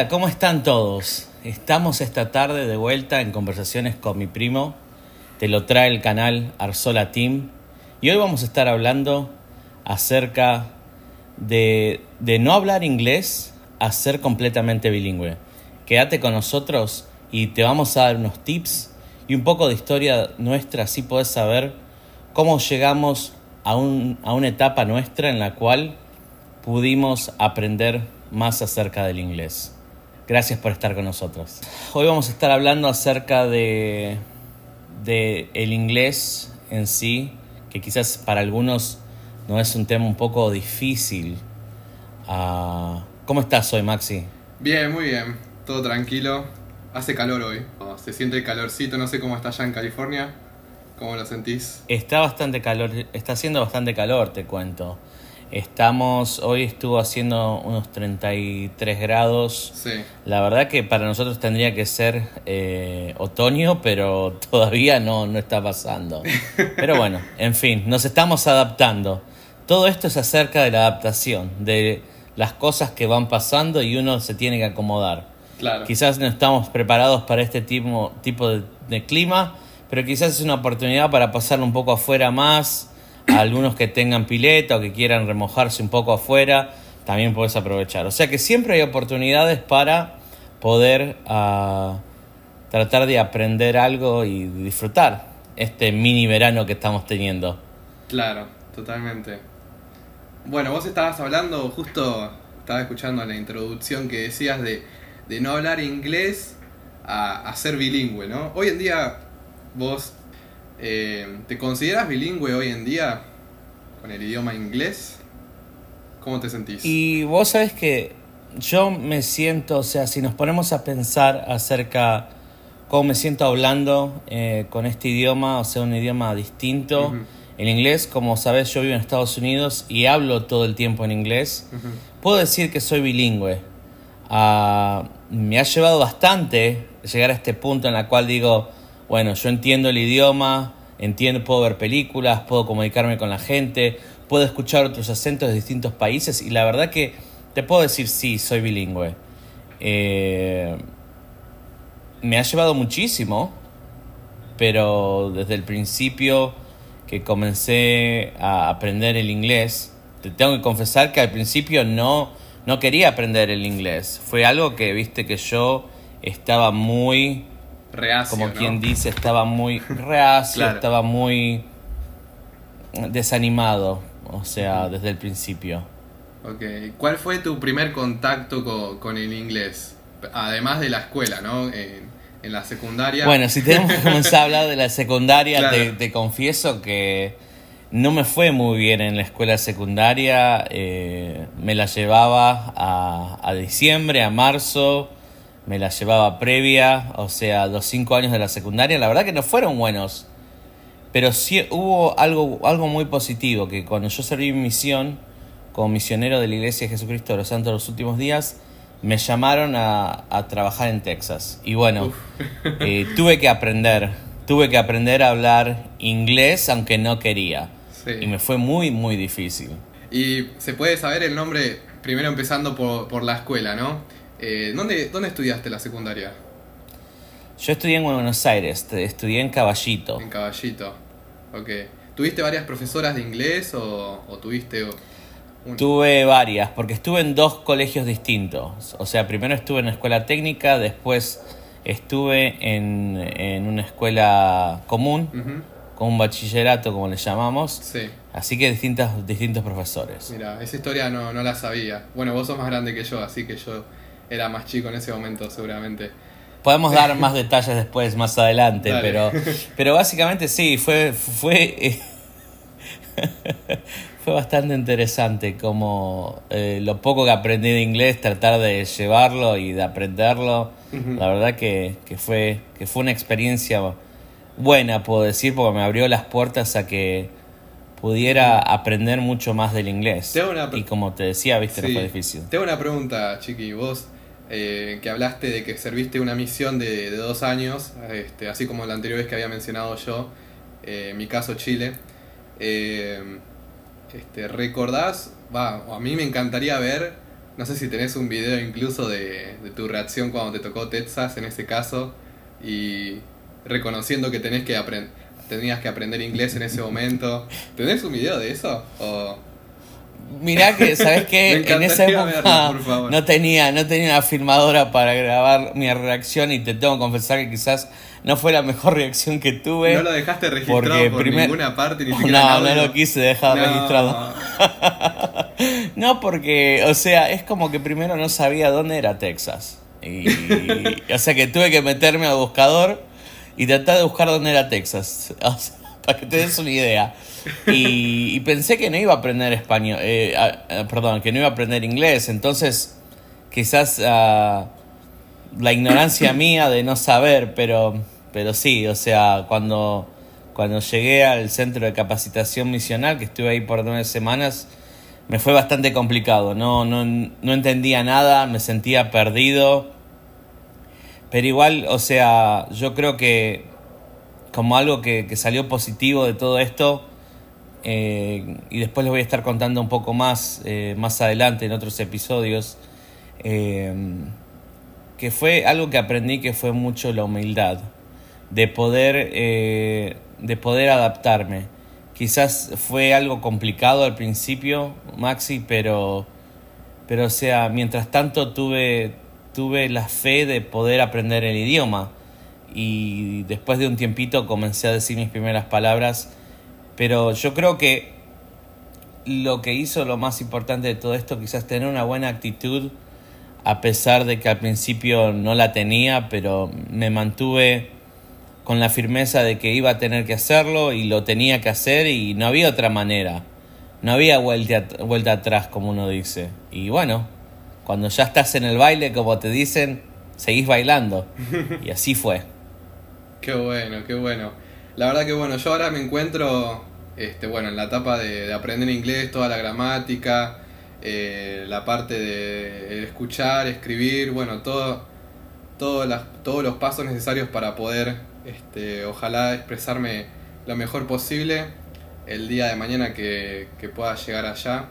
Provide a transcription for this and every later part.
Hola, ¿cómo están todos? Estamos esta tarde de vuelta en conversaciones con mi primo. Te lo trae el canal Arzola Team. Y hoy vamos a estar hablando acerca de, no hablar inglés a ser completamente bilingüe. Quédate con nosotros y te vamos a dar unos tips y un poco de historia nuestra, así puedes saber cómo llegamos a, a una etapa nuestra en la cual pudimos aprender más acerca del inglés. Gracias por estar con nosotros. Hoy vamos a estar hablando acerca de, de el inglés en sí, que quizás para algunos no es un tema un poco difícil. Ah, ¿Cómo estás hoy, Maxi? Bien, muy bien. Todo tranquilo. Hace calor hoy. Se siente el calorcito. No sé cómo está allá en California. ¿Cómo lo sentís? Está bastante calor, está haciendo bastante calor, te cuento. Estamos, hoy estuvo haciendo unos 33 grados. Sí. La verdad que para nosotros tendría que ser eh, otoño, pero todavía no, no está pasando. Pero bueno, en fin, nos estamos adaptando. Todo esto es acerca de la adaptación, de las cosas que van pasando y uno se tiene que acomodar. Claro. Quizás no estamos preparados para este tipo, tipo de, de clima, pero quizás es una oportunidad para pasar un poco afuera más, algunos que tengan pileta o que quieran remojarse un poco afuera, también puedes aprovechar. O sea que siempre hay oportunidades para poder ah, tratar de aprender algo y disfrutar este mini verano que estamos teniendo. Claro, totalmente. Bueno, vos estabas hablando, justo estaba escuchando la introducción que decías de, de no hablar inglés a ser bilingüe, ¿no? Hoy en día vos eh, ¿Te consideras bilingüe hoy en día con el idioma inglés? ¿Cómo te sentís? Y vos sabés que yo me siento, o sea, si nos ponemos a pensar acerca cómo me siento hablando eh, con este idioma, o sea, un idioma distinto. Ujú. El inglés, como sabes, yo vivo en Estados Unidos y hablo todo el tiempo en inglés. Puedo decir que soy bilingüe. Ah, me ha llevado bastante llegar a este punto en la cual digo, bueno, yo entiendo el idioma, entiendo, puedo ver películas, puedo comunicarme con la gente, puedo escuchar otros acentos de distintos países y la verdad que te puedo decir sí, soy bilingüe. Eh, me ha llevado muchísimo, pero desde el principio que comencé a aprender el inglés, te tengo que confesar que al principio no, no quería aprender el inglés. Fue algo que, viste, que yo estaba muy, Reacio, como ¿no? quien dice, estaba muy reacio, Claro. estaba muy desanimado, o sea, desde el principio. Ok. ¿Cuál fue tu primer contacto co- con, el inglés? Además de la escuela, ¿no? En, en la secundaria. Bueno, si tenemos que comenzar a hablar de la secundaria, Claro. te, te confieso que no me fue muy bien en la escuela secundaria. eh, me la llevaba a, a diciembre, a marzo, me la llevaba previa, o sea, los cinco años de la secundaria. La verdad que no fueron buenos. Pero sí hubo algo, algo muy positivo, que cuando yo serví mi misión como misionero de la Iglesia de Jesucristo de los Santos de los Últimos Días, me llamaron a, a trabajar en Texas. Y bueno, eh, tuve que aprender, tuve que aprender a hablar inglés aunque no quería. Sí. Y me fue muy, muy difícil. Y se puede saber el nombre, primero empezando por, por la escuela, ¿no? Eh, ¿dónde, ¿Dónde estudiaste la secundaria? Yo estudié en Buenos Aires, estudié en Caballito. En Caballito. Ok. ¿Tuviste varias profesoras de inglés o, o tuviste un... Tuve varias, porque estuve en dos colegios distintos. O sea, primero estuve en una escuela técnica, después estuve en, en una escuela común, con un bachillerato, como le llamamos. Sí. Así que distintas, distintos profesores. Mira, esa historia no, no la sabía. Bueno, vos sos más grande que yo, así que yo era más chico en ese momento, seguramente. Podemos dar más detalles después, más adelante, Dale. pero, pero básicamente sí, fue, fue, fue bastante interesante como eh, lo poco que aprendí de inglés, tratar de llevarlo y de aprenderlo. La verdad que, que, fue, que fue una experiencia buena, puedo decir, porque me abrió las puertas a que pudiera aprender mucho más del inglés. Una Y como te decía, viste, no Sí. fue difícil. Tengo una pregunta, Chiqui. Vos eh, que hablaste de que serviste una misión de, dos años, este, así como la anterior vez que había mencionado yo, eh, mi caso Chile. eh, este, ¿Recordás? Va, a mí me encantaría ver no sé si tenés un video incluso de, de tu reacción cuando te tocó Texas en ese caso y reconociendo que tenés que aprender tenías que aprender inglés en ese momento. ¿Tenés un video de eso? O... Mirá que, ¿sabes qué? en esa época no tenía, no tenía una filmadora para grabar mi reacción y te tengo que confesar que quizás no fue la mejor reacción que tuve. No lo dejaste registrado por ninguna parte, ni siquiera No, no lo quise dejar registrado. no, porque, o sea, es como que primero no sabía dónde era Texas. Y, o sea que tuve que meterme al buscador y tratar de buscar dónde era Texas. Para que te des una idea. Y, pensé que no iba a aprender español, eh, perdón, que no iba a aprender inglés. Entonces, quizás ah, la ignorancia mía de no saber, pero, pero sí, o sea, cuando, cuando llegué al centro de capacitación misional, que estuve ahí por nueve semanas, me fue bastante complicado. No, no, no entendía nada, me sentía perdido. Pero igual, o sea, yo creo que como algo que, salió positivo de todo esto, eh, y después les voy a estar contando un poco más eh, más adelante en otros episodios, eh, que fue algo que aprendí que fue mucho la humildad, de poder, de poder adaptarme. Quizás fue algo complicado al principio, Maxi, pero, pero o sea, mientras tanto tuve, tuve la fe de poder aprender el idioma y después de un tiempito comencé a decir mis primeras palabras, pero yo creo que lo que hizo lo más importante de todo esto quizás tener una buena actitud a pesar de que al principio no la tenía, pero me mantuve con la firmeza de que iba a tener que hacerlo y lo tenía que hacer y no había otra manera. No había vuelta, vuelta atrás, como uno dice. Y bueno, cuando ya estás en el baile, como te dicen, seguís bailando. Y así fue. Qué bueno, qué bueno. La verdad que bueno, yo ahora me encuentro este, bueno, en la etapa de, aprender inglés, toda la gramática, eh, la parte de escuchar, escribir, bueno, todo, todo las, todos los pasos necesarios para poder, este, ojalá, expresarme lo mejor posible el día de mañana que, pueda llegar allá.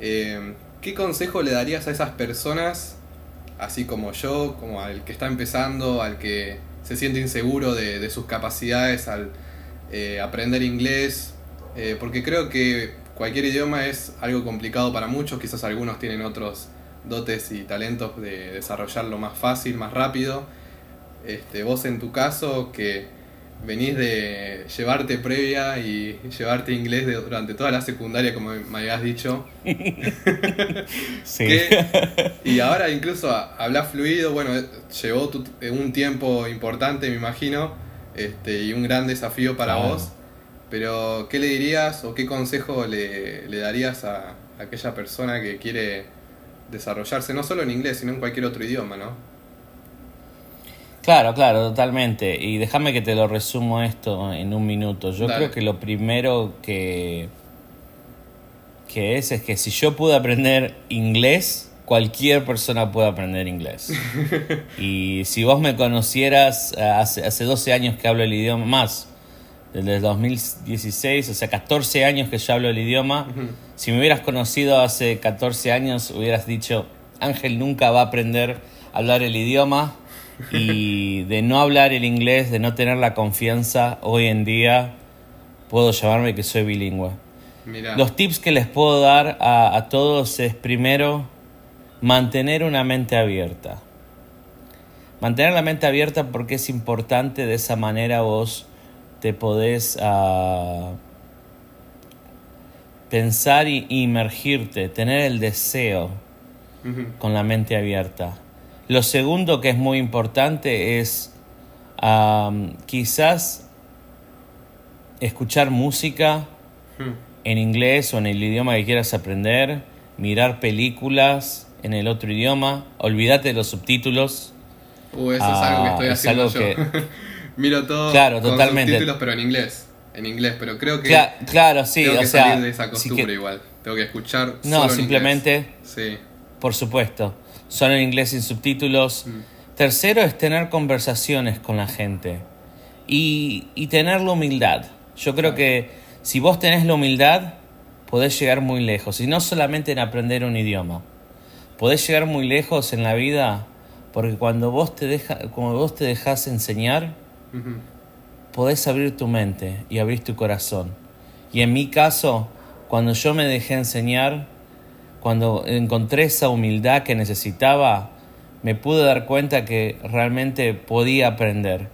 Eh, ¿Qué consejo le darías a esas personas, así como yo, como al que está empezando, al que se siente inseguro de, sus capacidades al eh, aprender inglés, eh, porque creo que cualquier idioma es algo complicado para muchos, quizás algunos tienen otros dotes y talentos de desarrollarlo más fácil, más rápido. Este, vos en tu caso, que venís de llevarte previa y llevarte inglés durante toda la secundaria, como me habías dicho. sí. y ahora incluso hablas fluido, bueno, llevó un tiempo importante, me imagino, este, y un gran desafío para vos. Pero, ¿qué le dirías o qué consejo le, le darías a aquella persona que quiere desarrollarse, no solo en inglés, sino en cualquier otro idioma, ¿no? Claro, claro, totalmente. Y déjame que te lo resumo esto en un minuto. Yo creo que lo primero que, que es es que si yo pude aprender inglés, cualquier persona puede aprender inglés. y si vos me conocieras eh, hace, hace 12 años que hablo el idioma más, desde el 2016, o sea, 14 años que yo hablo el idioma, si me hubieras conocido hace 14 años, hubieras dicho, Ángel nunca va a aprender a hablar el idioma y de no hablar el inglés, de no tener la confianza, hoy en día puedo llamarme que soy bilingüe. Los tips que les puedo dar a, a, todos es primero mantener una mente abierta. Mantener la mente abierta porque es importante, de esa manera vos te podés uh, pensar y inmergirte, tener el deseo con la mente abierta. Lo segundo que es muy importante es quizás escuchar música hmm. en inglés o en el idioma que quieras aprender, mirar películas en el otro idioma, olvídate de los subtítulos. Uh, eso es algo que estoy ah, haciendo yo. Miro todo claro, con totalmente. subtítulos, pero en inglés. En inglés, pero creo que. claro, sí, tengo que salir de esa costumbre igual. Tengo que escuchar. No, simplemente. Sí. Por supuesto son en inglés sin subtítulos. Mm. Tercero es tener conversaciones con la gente y, y tener la humildad. Yo creo que si vos tenés la humildad, podés llegar muy lejos. Y no solamente en aprender un idioma. podés llegar muy lejos en la vida porque cuando vos te, deja, cuando vos te dejas enseñar, Ujú. podés abrir tu mente y abrir tu corazón. Y en mi caso, cuando yo me dejé enseñar, cuando encontré esa humildad que necesitaba, me pude dar cuenta que realmente podía aprender.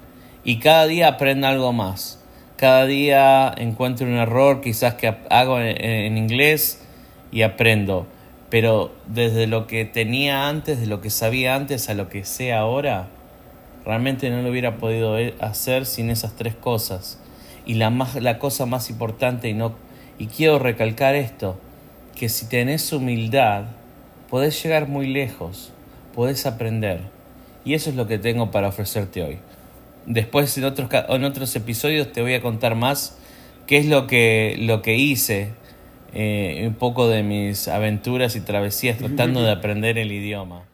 Y cada día aprendo algo más. Cada día encuentro un error quizás que hago en, inglés y aprendo. Pero desde lo que tenía antes, de lo que sabía antes a lo que sé ahora, realmente no lo hubiera podido hacer sin esas tres cosas. Y la, más, la cosa más importante, y, no, y quiero recalcar esto, que si tenés humildad, podés llegar muy lejos, podés aprender. Y eso es lo que tengo para ofrecerte hoy. Después en otros, en otros episodios te voy a contar más qué es lo que, lo que hice, eh, un poco de mis aventuras y travesías tratando de aprender el idioma.